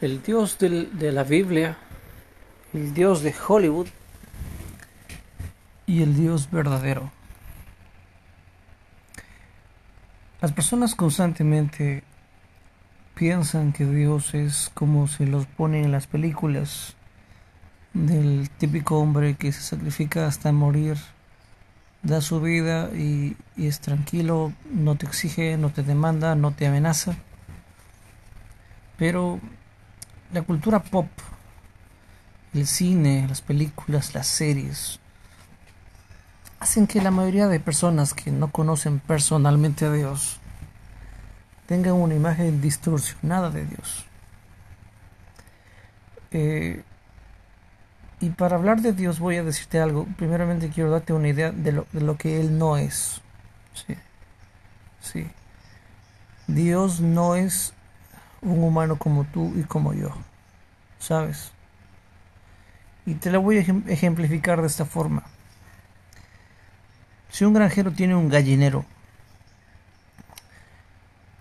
el Dios del- de la Biblia, el Dios de Hollywood y el Dios verdadero. Las personas constantemente piensan que Dios es como se los ponen en las películas del típico hombre que se sacrifica hasta morir, da su vida y, y es tranquilo, no te exige, no te demanda, no te amenaza. Pero la cultura pop, el cine, las películas, las series, hacen que la mayoría de personas que no conocen personalmente a Dios tengan una imagen distorsionada de Dios. Eh, y para hablar de Dios voy a decirte algo. Primeramente quiero darte una idea de lo, de lo que Él no es. Sí. Sí. Dios no es un humano como tú y como yo. ¿Sabes? Y te lo voy a ejem- ejemplificar de esta forma. Si un granjero tiene un gallinero,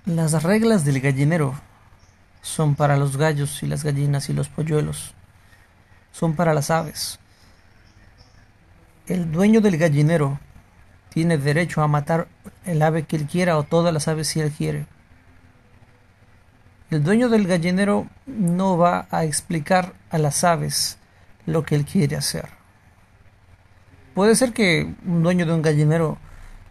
las reglas del gallinero son para los gallos y las gallinas y los polluelos. Son para las aves. El dueño del gallinero tiene derecho a matar el ave que él quiera o todas las aves si él quiere. El dueño del gallinero no va a explicar a las aves lo que él quiere hacer. Puede ser que un dueño de un gallinero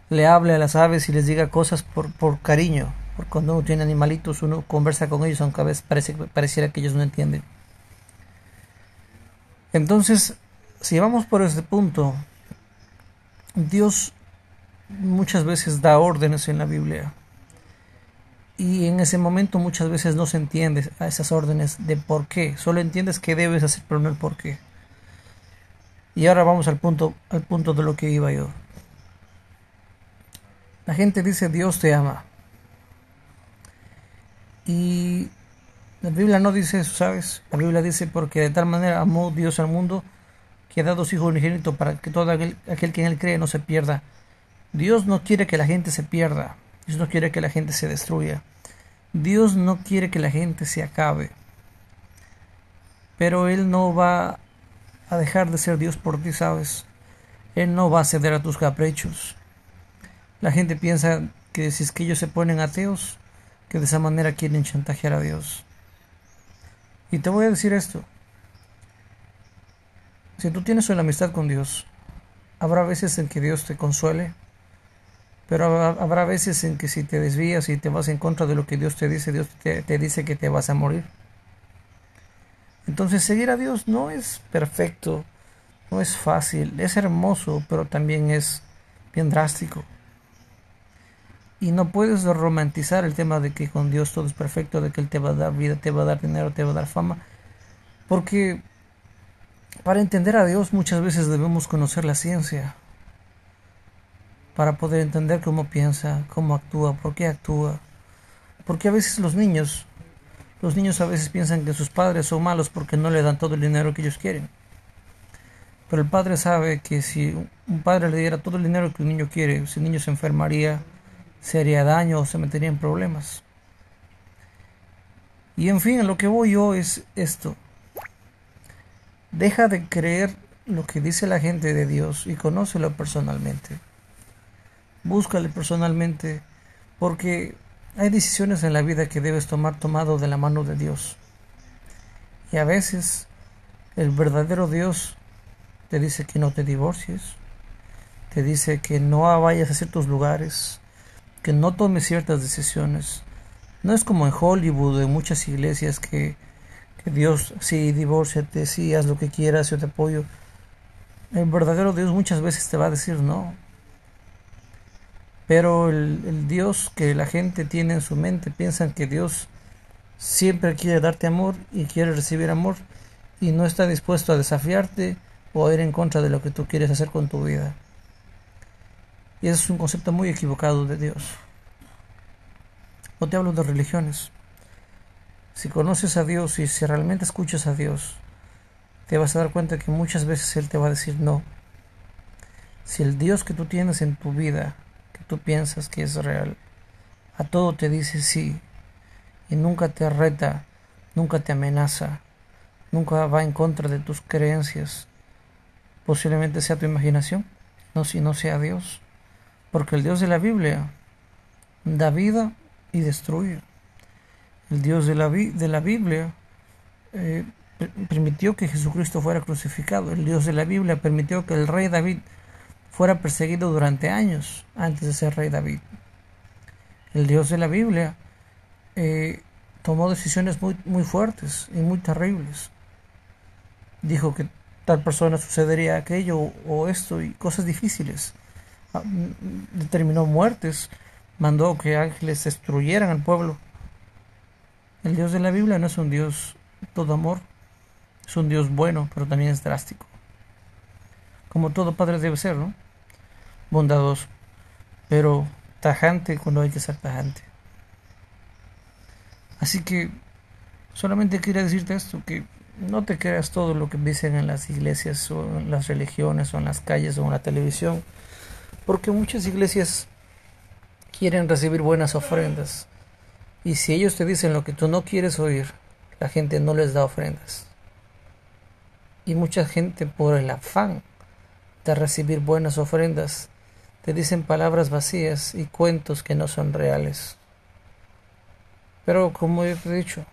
le hable a las aves y les diga cosas por, por cariño, porque cuando uno tiene animalitos uno conversa con ellos aunque a veces parece, pareciera que ellos no entienden. Entonces, si vamos por este punto, Dios muchas veces da órdenes en la Biblia y en ese momento muchas veces no se entiende a esas órdenes de por qué, solo entiendes que debes hacer pero no el por qué. Y ahora vamos al punto, al punto de lo que iba yo. La gente dice Dios te ama. Y la Biblia no dice eso, ¿sabes? La Biblia dice porque de tal manera amó Dios al mundo que ha dado su Hijo unigénito para que todo aquel, aquel que en él cree no se pierda. Dios no quiere que la gente se pierda. Dios no quiere que la gente se destruya. Dios no quiere que la gente se acabe. Pero Él no va a dejar de ser Dios por ti, ¿sabes? Él no va a ceder a tus caprichos. La gente piensa que si es que ellos se ponen ateos, que de esa manera quieren chantajear a Dios. Y te voy a decir esto. Si tú tienes una amistad con Dios, habrá veces en que Dios te consuele, pero habrá, veces en que si te desvías y te vas en contra de lo que Dios te dice, Dios te, te dice que te vas a morir. Entonces seguir a Dios no es perfecto, no es fácil, es hermoso, pero también es bien drástico. Y no puedes romantizar el tema de que con Dios todo es perfecto, de que Él te va a dar vida, te va a dar dinero, te va a dar fama. Porque para entender a Dios muchas veces debemos conocer la ciencia. Para poder entender cómo piensa, cómo actúa, por qué actúa. Porque a veces los niños, los niños a veces piensan que sus padres son malos porque no le dan todo el dinero que ellos quieren. Pero el padre sabe que si un padre le diera todo el dinero que un niño quiere, ese niño se enfermaría, se haría daño o se metería en problemas. Y en fin, lo que voy yo es esto. Deja de creer lo que dice la gente de Dios y conócelo personalmente. Búscale personalmente porque hay decisiones en la vida que debes tomar tomado de la mano de Dios. Y a veces el verdadero Dios te dice que no te divorcies, te dice que no vayas a ciertos lugares, que no tomes ciertas decisiones. No es como en Hollywood en muchas iglesias que, que Dios, sí, divórciate, sí, haz lo que quieras, yo te apoyo. El verdadero Dios muchas veces te va a decir no. Pero el, Dios que la gente tiene en su mente piensan que Dios siempre quiere darte amor y quiere recibir amor y no está dispuesto a desafiarte o a ir en contra de lo que tú quieres hacer con tu vida. Y ese es un concepto muy equivocado de Dios. No te hablo de religiones. Si conoces a Dios y si realmente escuchas a Dios, te vas a dar cuenta que muchas veces Él te va a decir no. Si el Dios que tú tienes en tu vida, tú piensas que es real, a todo te dice sí y nunca te reta, nunca te amenaza, nunca va en contra de tus creencias. Posiblemente sea tu imaginación, no si no sea Dios, porque el Dios de la Biblia da vida y destruye. El Dios de la, de la Biblia eh, permitió que Jesucristo fuera crucificado. El Dios de la Biblia permitió que el rey David fuera perseguido durante años antes de ser rey David. El Dios de la Biblia eh, tomó decisiones muy, muy fuertes y muy terribles. Dijo que tal persona sucedería aquello o esto y cosas difíciles. Ah, mm, determinó muertes, mandó que ángeles destruyeran al pueblo. El Dios de la Biblia no es un Dios todo amor, es un Dios bueno, pero también es drástico. Como todo padre debe ser, ¿no? Bondadoso, pero tajante cuando hay que ser tajante. Así que solamente quería decirte esto, que no te creas todo lo que dicen en las iglesias o en las religiones o en las calles o en la televisión, porque muchas iglesias quieren recibir buenas ofrendas. Y si ellos te dicen lo que tú no quieres oír, la gente no les da ofrendas. Y mucha gente por el afán de recibir buenas ofrendas te dicen palabras vacías y cuentos que no son reales. Pero como he dicho,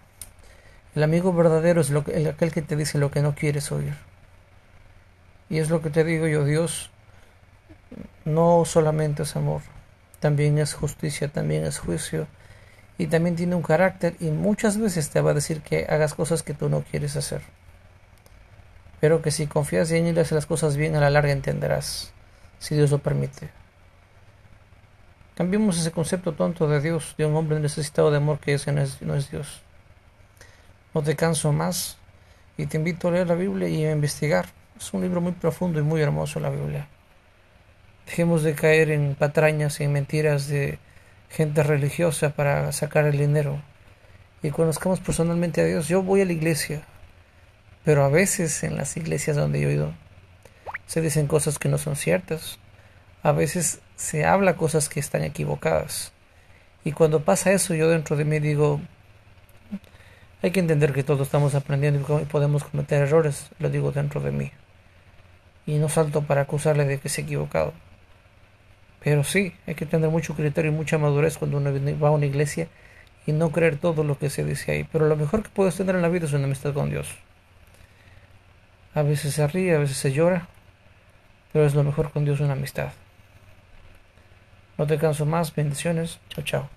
el amigo verdadero es lo que, aquel que te dice lo que no quieres oír. Y es lo que te digo yo, Dios no solamente es amor, también es justicia, también es juicio y también tiene un carácter y muchas veces te va a decir que hagas cosas que tú no quieres hacer. Pero que si confías en él y haces las cosas bien, a la larga entenderás, si Dios lo permite. Cambiemos ese concepto tonto de Dios, de un hombre necesitado de amor que ese no es, no es Dios. No te canso más y te invito a leer la Biblia y a investigar. Es un libro muy profundo y muy hermoso la Biblia. Dejemos de caer en patrañas y en mentiras de gente religiosa para sacar el dinero. Y conozcamos personalmente a Dios. Yo voy a la iglesia, pero a veces en las iglesias donde yo he ido se dicen cosas que no son ciertas. A veces se habla cosas que están equivocadas. Y cuando pasa eso, yo dentro de mí digo, hay que entender que todos estamos aprendiendo y podemos cometer errores, lo digo dentro de mí. Y no salto para acusarle de que se ha equivocado. Pero sí, hay que tener mucho criterio y mucha madurez cuando uno va a una iglesia y no creer todo lo que se dice ahí. Pero lo mejor que puedes tener en la vida es una amistad con Dios. A veces se ríe, a veces se llora, pero es lo mejor con Dios una amistad. No te canso más, bendiciones, chao chao.